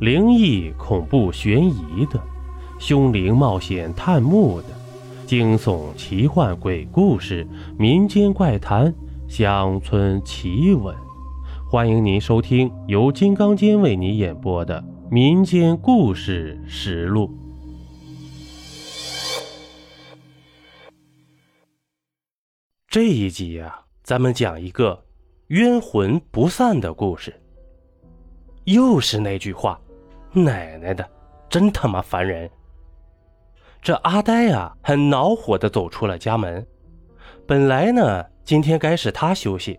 灵异、恐怖、悬疑的，凶灵冒险探墓的，惊悚、奇幻、鬼故事、民间怪谈、乡村奇闻，欢迎您收听由金刚间为你演播的《民间故事实录》。这一集呀，咱们讲一个冤魂不散的故事。又是那句话。奶奶的，真他妈烦人！这阿呆啊，很恼火的走出了家门。本来呢，今天该是他休息，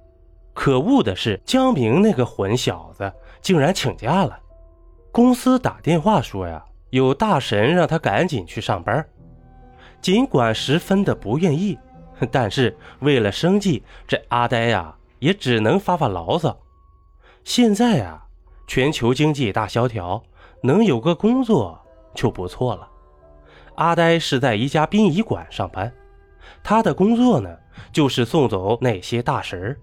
可恶的是江明那个混小子竟然请假了。公司打电话说呀，有大神让他赶紧去上班。尽管十分的不愿意，但是为了生计，这阿呆呀也只能发发牢骚。现在啊，全球经济大萧条。能有个工作就不错了。阿呆是在一家殡仪馆上班，他的工作呢就是送走那些大神。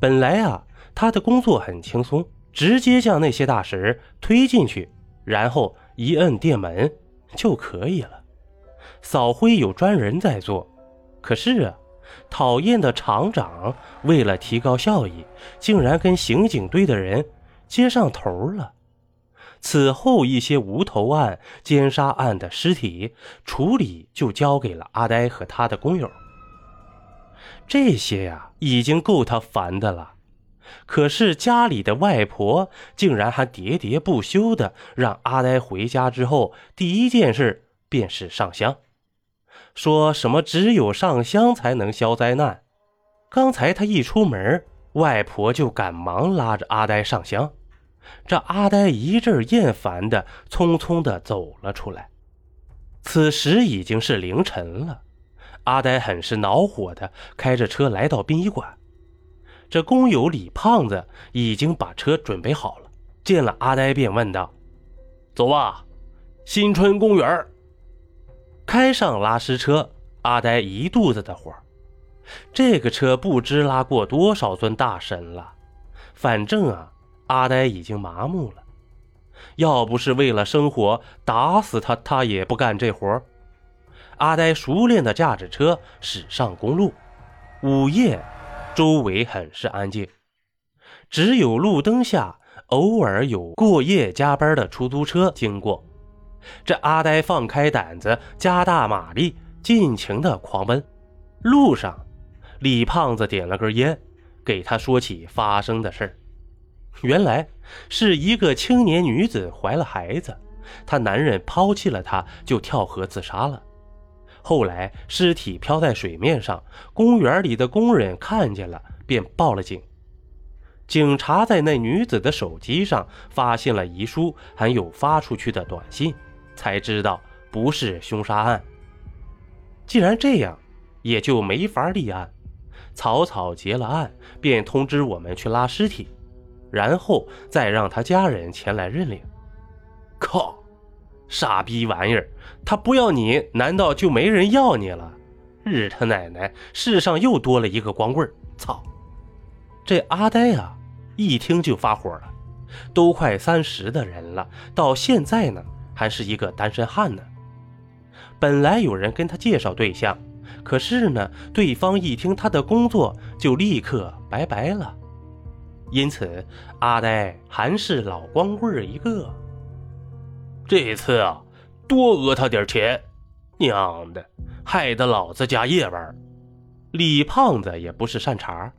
本来啊，他的工作很轻松，直接将那些大神推进去，然后一摁电门就可以了。扫灰有专人在做，可是啊，讨厌的厂长为了提高效益，竟然跟刑警队的人接上头了。此后，一些无头案、奸杀案的尸体处理就交给了阿呆和他的工友。这些呀，已经够他烦的了。可是家里的外婆竟然还喋喋不休的让阿呆回家之后第一件事便是上香，说什么只有上香才能消灾难。刚才他一出门，外婆就赶忙拉着阿呆上香。这阿呆一阵厌烦的，匆匆的走了出来。此时已经是凌晨了，阿呆很是恼火的开着车来到殡仪馆。这工友李胖子已经把车准备好了，见了阿呆便问道：“走吧，新春公园。”开上拉尸车，阿呆一肚子的火。这个车不知拉过多少尊大神了，反正啊。阿呆已经麻木了，要不是为了生活，打死他他也不干这活。阿呆熟练地驾着车驶上公路。午夜，周围很是安静，只有路灯下偶尔有过夜加班的出租车经过。这阿呆放开胆子，加大马力，尽情地狂奔。路上，李胖子点了根烟，给他说起发生的事儿。原来是一个青年女子怀了孩子，她男人抛弃了她，就跳河自杀了。后来尸体漂在水面上，公园里的工人看见了，便报了警。警察在那女子的手机上发现了遗书，还有发出去的短信，才知道不是凶杀案。既然这样，也就没法立案，草草结了案，便通知我们去拉尸体。然后再让他家人前来认领。靠，傻逼玩意儿！他不要你，难道就没人要你了？日他奶奶！世上又多了一个光棍操！这阿呆啊，一听就发火了。都快三十的人了，到现在呢还是一个单身汉呢。本来有人跟他介绍对象，可是呢，对方一听他的工作，就立刻拜拜了。因此，阿呆还是老光棍一个。这次啊，多讹他点钱，娘的，害得老子加夜班。李胖子也不是善茬，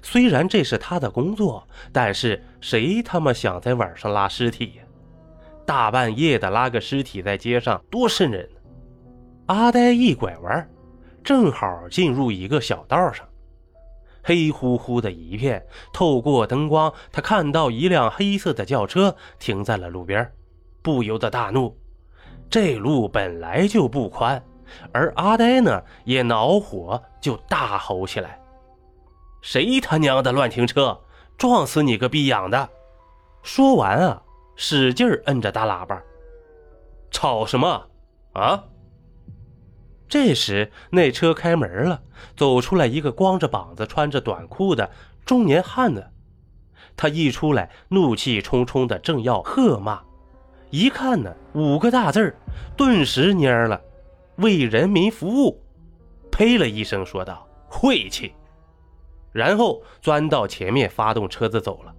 虽然这是他的工作，但是谁他妈想在晚上拉尸体呀？大半夜的拉个尸体在街上，多瘆人。阿呆一拐弯，正好进入一个小道上。黑乎乎的一片，透过灯光，他看到一辆黑色的轿车停在了路边，不由得大怒。这路本来就不宽，而阿呆呢也恼火，就大吼起来：“谁他娘的乱停车！撞死你个逼养的！”说完啊，使劲摁着大喇叭：“吵什么啊？”这时，那车开门了，走出来一个光着膀子、穿着短裤的中年汉子。他一出来，怒气冲冲的，正要喝骂，一看呢，五个大字儿，顿时蔫了：“为人民服务。”呸了一声，说道：“晦气。”然后钻到前面，发动车子走了。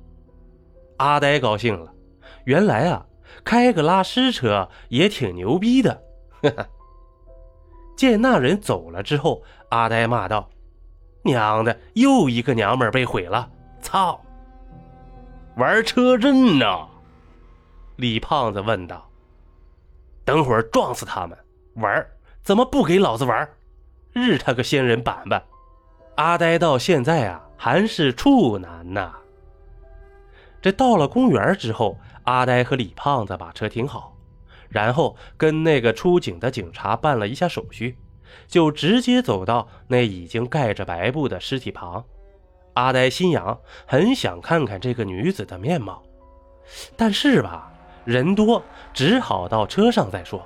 阿呆高兴了，原来啊，开个拉尸车也挺牛逼的。哈哈。见那人走了之后，阿呆骂道：“娘的，又一个娘们被毁了！操！”玩车震呢？李胖子问道。等会儿撞死他们！玩？怎么不给老子玩？日他个仙人板板！阿呆到现在啊还是处男呢。这到了公园之后，阿呆和李胖子把车停好，然后跟那个出警的警察办了一下手续，就直接走到那已经盖着白布的尸体旁。阿呆心痒，很想看看这个女子的面貌，但是吧，人多，只好到车上再说，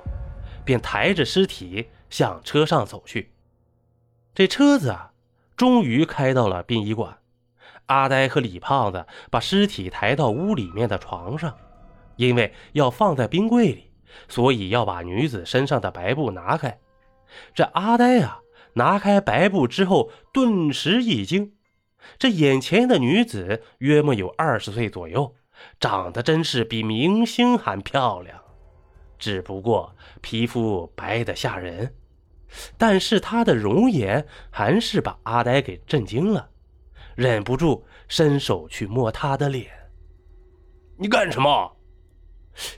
便抬着尸体向车上走去。这车子啊，终于开到了殡仪馆。阿呆和李胖子把尸体抬到屋里面的床上，因为要放在冰柜里，所以要把女子身上的白布拿开。这阿呆啊，拿开白布之后，顿时一惊。这眼前的女子约莫有二十岁左右，长得真是比明星还漂亮，只不过皮肤白得吓人。但是她的容颜还是把阿呆给震惊了，忍不住伸手去摸她的脸。你干什么？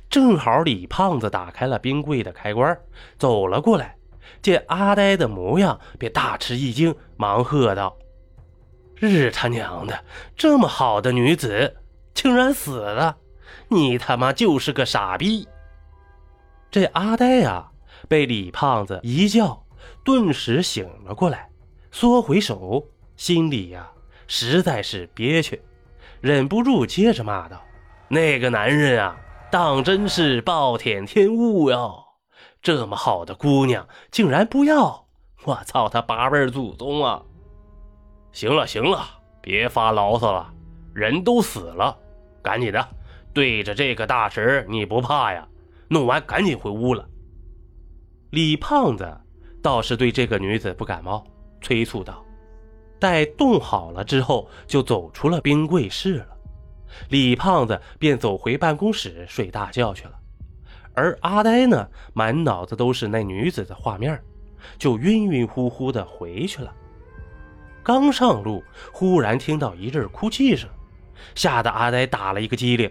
正好李胖子打开了冰柜的开关，走了过来，见阿呆的模样，便大吃一惊，忙喝道。日他娘的，这么好的女子竟然死了！你他妈就是个傻逼！这阿呆呀，被李胖子一叫，顿时醒了过来，缩回手，心里呀实在是憋屈，忍不住接着骂道：“那个男人啊，当真是暴殄天物哟！这么好的姑娘竟然不要！我操他八辈祖宗啊！”行了行了，别发牢骚了，人都死了，赶紧的，对着这个大神你不怕呀？弄完赶紧回屋了。李胖子倒是对这个女子不感冒，催促道。待冻好了之后，就走出了冰柜室了。李胖子便走回办公室睡大觉去了，而阿呆呢，满脑子都是那女子的画面，就晕晕乎乎的回去了。刚上路，忽然听到一阵哭泣声，吓得阿呆打了一个激灵。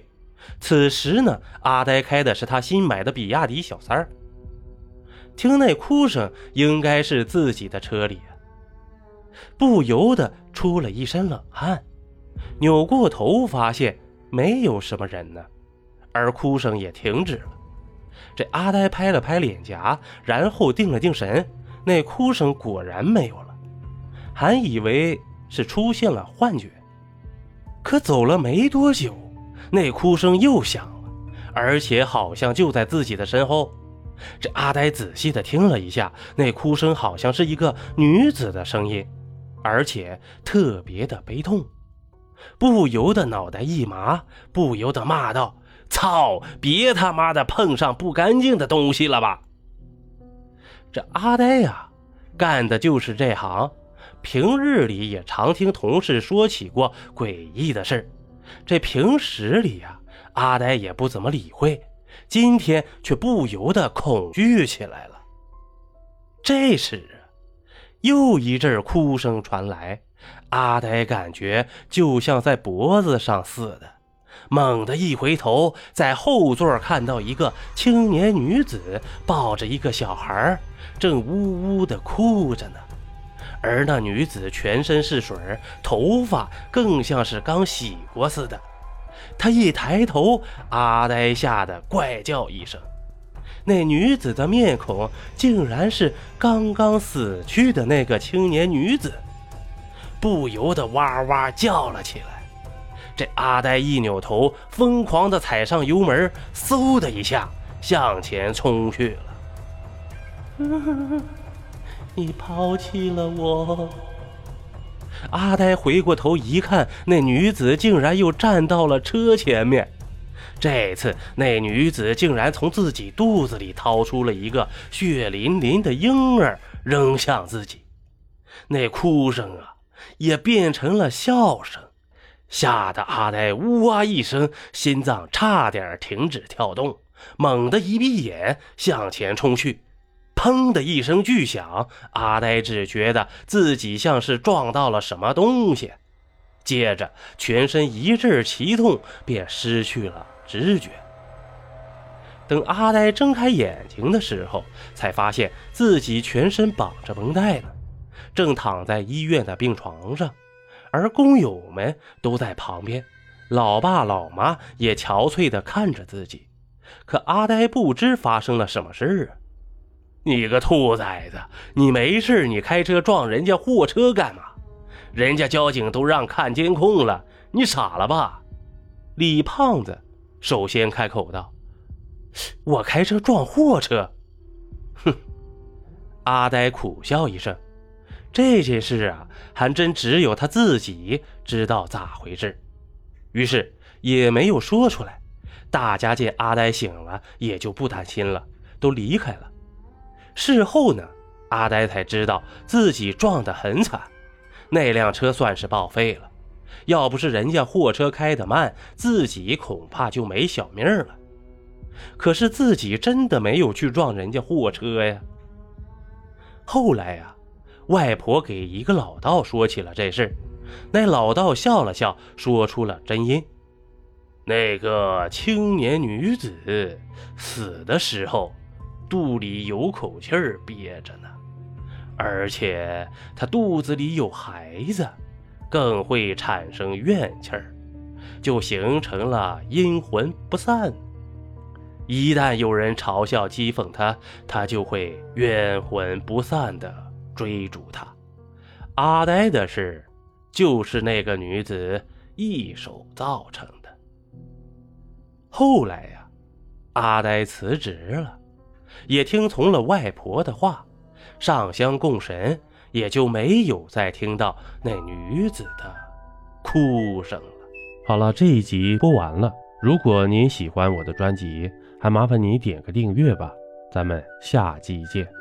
此时呢，阿呆开的是他新买的比亚迪小三儿，听那哭声，应该是自己的车里，不由得出了一身冷汗。扭过头，发现没有什么人呢，而哭声也停止了。这阿呆拍了拍脸颊，然后定了定神，那哭声果然没有了。还以为是出现了幻觉，可走了没多久，那哭声又响了，而且好像就在自己的身后。这阿呆仔细的听了一下，那哭声好像是一个女子的声音，而且特别的悲痛，不由得脑袋一麻，不由得骂道：“操！别他妈的碰上不干净的东西了吧！”这阿呆呀，干的就是这行。平日里也常听同事说起过诡异的事这平时里呀，阿呆也不怎么理会，今天却不由得恐惧起来了。这时，又一阵哭声传来，阿呆感觉就像在脖子上似的，猛地一回头，在后座看到一个青年女子抱着一个小孩，正呜呜的哭着呢。而那女子全身是水，头发更像是刚洗过似的。她一抬头，阿呆吓得怪叫一声。那女子的面孔竟然是刚刚死去的那个青年女子，不由得哇哇叫了起来。这阿呆一扭头，疯狂地踩上油门，嗖的一下向前冲去了。你抛弃了我。阿呆回过头一看，那女子竟然又站到了车前面。这次那女子竟然从自己肚子里掏出了一个血淋淋的婴儿，扔向自己。那哭声啊，也变成了笑声，吓得阿呆呜哇一声，心脏差点停止跳动，猛地一闭眼向前冲去。砰的一声巨响，阿呆只觉得自己像是撞到了什么东西，接着全身一阵奇痛，便失去了。知觉。等阿呆睁开眼睛的时候，才发现自己全身绑着绷带呢，正躺在医院的病床上，而工友们都在旁边，老爸老妈也憔悴地看着自己。可阿呆不知发生了什么事啊！你个兔崽子，你没事，你开车撞人家货车干嘛？人家交警都让看监控了，你傻了吧？李胖子。首先开口道：“我开车撞货车。”哼，阿呆苦笑一声。这件事啊，还真只有他自己知道咋回事，于是也没有说出来。大家见阿呆醒了，也就不担心了，都离开了。事后呢，阿呆才知道自己撞得很惨，那辆车算是报废了。要不是人家货车开得慢，自己恐怕就没小命了。可是自己真的没有去撞人家货车呀。后来呀，外婆给一个老道说起了这事那老道笑了笑，说出了真因：那个青年女子死的时候，肚里有口气儿憋着呢，而且她肚子里有孩子。更会产生怨气儿，就形成了阴魂不散。一旦有人嘲笑讥讽他，他就会冤魂不散的追逐他。阿呆的事，就是那个女子一手造成的。后来呀，阿呆辞职了，也听从了外婆的话，上香供神。也就没有再听到那女子的哭声了。好了，这一集播完了。如果您喜欢我的专辑，还麻烦你点个订阅吧。咱们下集见。